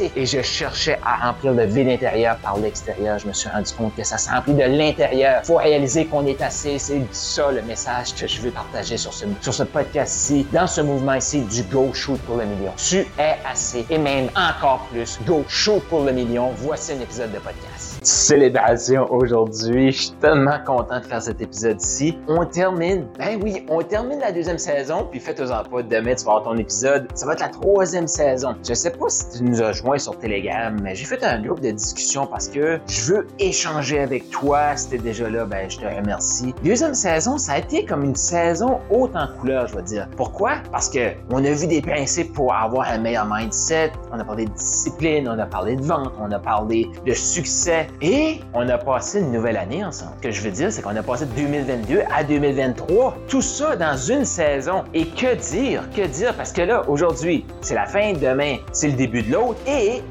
Et je cherchais à remplir le vide intérieur par l'extérieur. Je me suis rendu compte que ça se remplit de l'intérieur. Faut réaliser qu'on est assez. C'est ça le message que je veux partager sur ce, sur ce podcast-ci, dans ce mouvement ici du Go Shoot pour le million. Tu es assez et même encore plus. Go Shoot pour le million. Voici un épisode de podcast célébration aujourd'hui. Je suis tellement content de faire cet épisode-ci. On termine, ben oui, on termine la deuxième saison, puis faites-en pas demain, tu vas avoir ton épisode. Ça va être la troisième saison. Je sais pas si tu nous as joint sur Telegram, j'ai fait un groupe de discussion parce que je veux échanger avec toi. Si déjà là, ben je te remercie. Deuxième saison, ça a été comme une saison haute en couleur, je veux dire. Pourquoi? Parce que on a vu des principes pour avoir un meilleur mindset, on a parlé de discipline, on a parlé de vente, on a parlé de succès, et on a passé une nouvelle année ensemble. Ce que je veux dire, c'est qu'on a passé de 2022 à 2023. Tout ça dans une saison. Et que dire? Que dire? Parce que là, aujourd'hui, c'est la fin, demain, c'est le début de l'autre.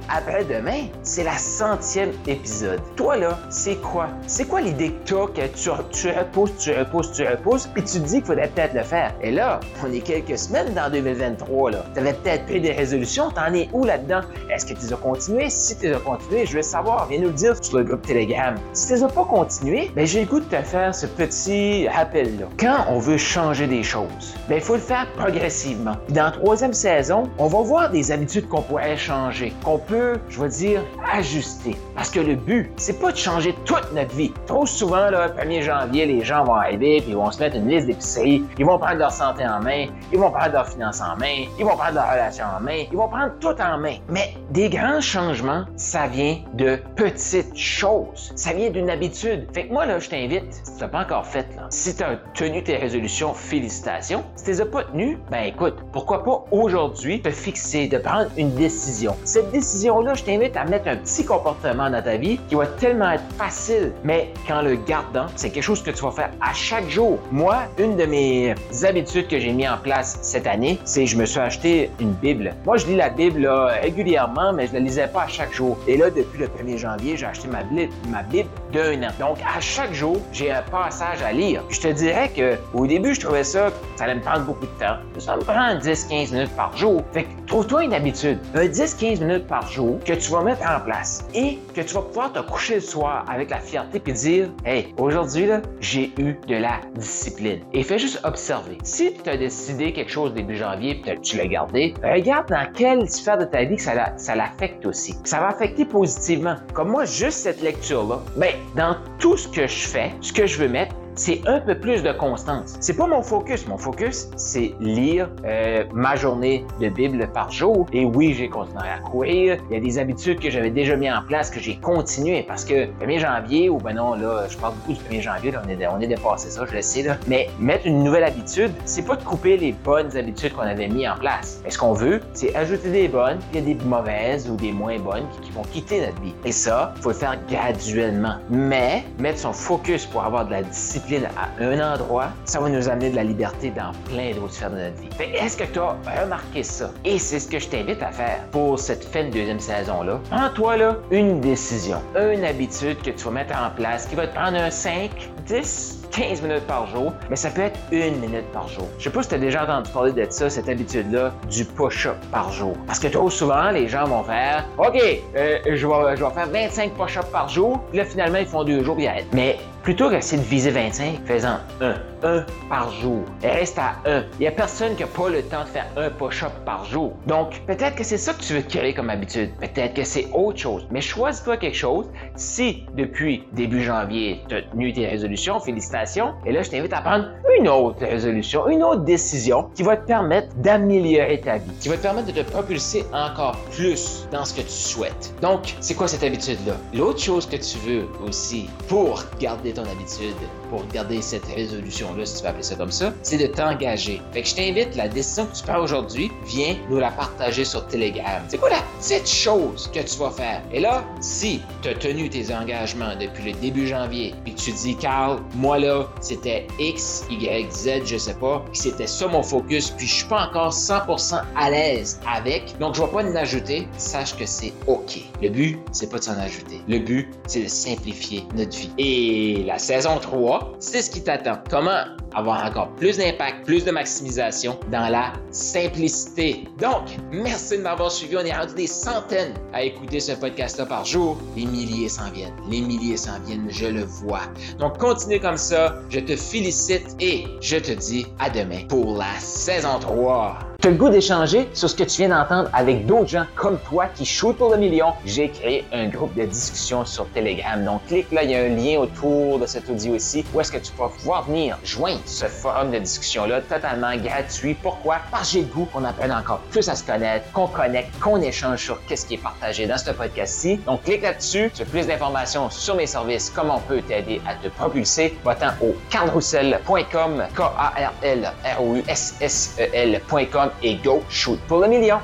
Après-demain, c'est la centième épisode. Toi, là, c'est quoi? C'est quoi l'idée que tu as que tu, tu repousses, tu repousses, tu repousses, puis tu te dis qu'il faudrait peut-être le faire? Et là, on est quelques semaines dans 2023, là. Tu avais peut-être pris des résolutions. T'en es où là-dedans? Est-ce que tu as continué? Si tu as continué, je veux savoir. Viens nous le dire le groupe Telegram. Si tu n'as pas continué, ben j'ai le goût de te faire ce petit rappel-là. Quand on veut changer des choses, ben il faut le faire progressivement. dans la troisième saison, on va voir des habitudes qu'on pourrait changer, qu'on peut, je vais dire, ajuster. Parce que le but, c'est pas de changer toute notre vie. Trop souvent, le 1er janvier, les gens vont arriver puis ils vont se mettre une liste d'épicerie, ils vont prendre leur santé en main, ils vont prendre leur finances en main, ils vont prendre leur relation en main, ils vont prendre tout en main. Mais des grands changements, ça vient de petites chose. Ça vient d'une habitude. Fait que moi, là, je t'invite, si tu l'as pas encore fait, là, si tu as tenu tes résolutions, félicitations. Si tu les as pas tenues, ben écoute, pourquoi pas aujourd'hui te fixer, de prendre une décision? Décision-là, je t'invite à mettre un petit comportement dans ta vie qui va tellement être facile, mais qu'en le gardant, c'est quelque chose que tu vas faire à chaque jour. Moi, une de mes habitudes que j'ai mis en place cette année, c'est je me suis acheté une Bible. Moi, je lis la Bible régulièrement, mais je la lisais pas à chaque jour. Et là, depuis le 1er janvier, j'ai acheté ma Bible, ma Bible d'un an. Donc, à chaque jour, j'ai un passage à lire. je te dirais que au début, je trouvais ça, ça allait me prendre beaucoup de temps. Ça me prend 10-15 minutes par jour. Fait que trouve-toi une habitude, un 10-15 minutes par jour que tu vas mettre en place et que tu vas pouvoir te coucher le soir avec la fierté puis dire, hey, aujourd'hui, j'ai eu de la discipline. Et fais juste observer. Si tu as décidé quelque chose début janvier puis tu l'as gardé, regarde dans quelle sphère de ta vie que ça l'affecte aussi. Ça va affecter positivement. Comme moi, juste cette lecture-là, ben, dans tout ce que je fais, ce que je veux mettre, c'est un peu plus de constance. C'est pas mon focus. Mon focus, c'est lire euh, ma journée de Bible par jour. Et oui, j'ai continué à courir. Il y a des habitudes que j'avais déjà mis en place que j'ai continué parce que 1er janvier, ou ben non, là, je parle beaucoup du 1er janvier, là, on, est, on est dépassé ça, je le sais, là. Mais mettre une nouvelle habitude, c'est pas de couper les bonnes habitudes qu'on avait mis en place. Mais ce qu'on veut, c'est ajouter des bonnes, puis il y a des mauvaises ou des moins bonnes qui, qui vont quitter notre vie. Et ça, faut le faire graduellement. Mais mettre son focus pour avoir de la discipline à un endroit, ça va nous amener de la liberté dans plein d'autres sphères de notre vie. Est-ce que tu as remarqué ça? Et c'est ce que je t'invite à faire pour cette fin de deuxième saison-là. Prends-toi là une décision, une habitude que tu vas mettre en place qui va te prendre un 5, 10, 15 minutes par jour, mais ça peut être une minute par jour. Je sais pas si tu as déjà entendu parler de ça, cette habitude-là, du push-up par jour. Parce que trop souvent, les gens vont faire OK, euh, je, vais, faire 25 push-ups par jour, puis là, finalement, ils font deux jours, puis ils. Mais plutôt qu'essayer de viser 25, fais-en un. Un par jour. Reste à un. Il n'y a personne qui n'a pas le temps de faire un push-up par jour. Donc, peut-être que c'est ça que tu veux créer comme habitude. Peut-être que c'est autre chose. Mais choisis-toi quelque chose. Si, depuis début janvier, tu as tenu tes résolutions, félicitations. Et là, je t'invite à prendre une autre résolution, une autre décision qui va te permettre d'améliorer ta vie, qui va te permettre de te propulser encore plus dans ce que tu souhaites. Donc, c'est quoi cette habitude-là? L'autre chose que tu veux aussi pour garder ton habitude, pour garder cette résolution-là, si tu veux appeler ça comme ça, c'est de t'engager. Fait que je t'invite, la décision que tu prends aujourd'hui, viens nous la partager sur Telegram. C'est quoi la petite chose que tu vas faire? Et là, si tu as tenu tes engagements depuis le début janvier, puis tu dis, Carl, moi là, c'était X, Y, Z, je sais pas, c'était ça mon focus, puis je suis pas encore 100% à l'aise avec, donc je vais pas en ajouter, sache que c'est OK. Le but, c'est pas de s'en ajouter. Le but, c'est de simplifier notre vie. Et la saison 3, c'est ce qui t'attend. Comment avoir encore plus d'impact, plus de maximisation dans la simplicité. Donc, merci de m'avoir suivi. On est rendu des centaines à écouter ce podcast-là par jour. Les milliers s'en viennent. Les milliers s'en viennent, je le vois. Donc, continue comme ça. Je te félicite et je te dis à demain pour la saison 3. Tu as le goût d'échanger sur ce que tu viens d'entendre avec d'autres gens comme toi qui shootent pour le million? J'ai créé un groupe de discussion sur Telegram. Donc, clique là, il y a un lien autour de cet audio ici où est-ce que tu vas pouvoir venir joindre ce forum de discussion-là totalement gratuit. Pourquoi? Parce que j'ai le goût qu'on apprenne encore plus à se connaître, qu'on connecte, qu'on échange sur qu'est-ce qui est partagé dans ce podcast-ci. Donc, clique là-dessus. Tu as plus d'informations sur mes services, comment on peut t'aider à te propulser. Va-t'en au carlroussel.com, K-A-R-L-R-O-U-S-S-E-L.com et go shoot pour le million.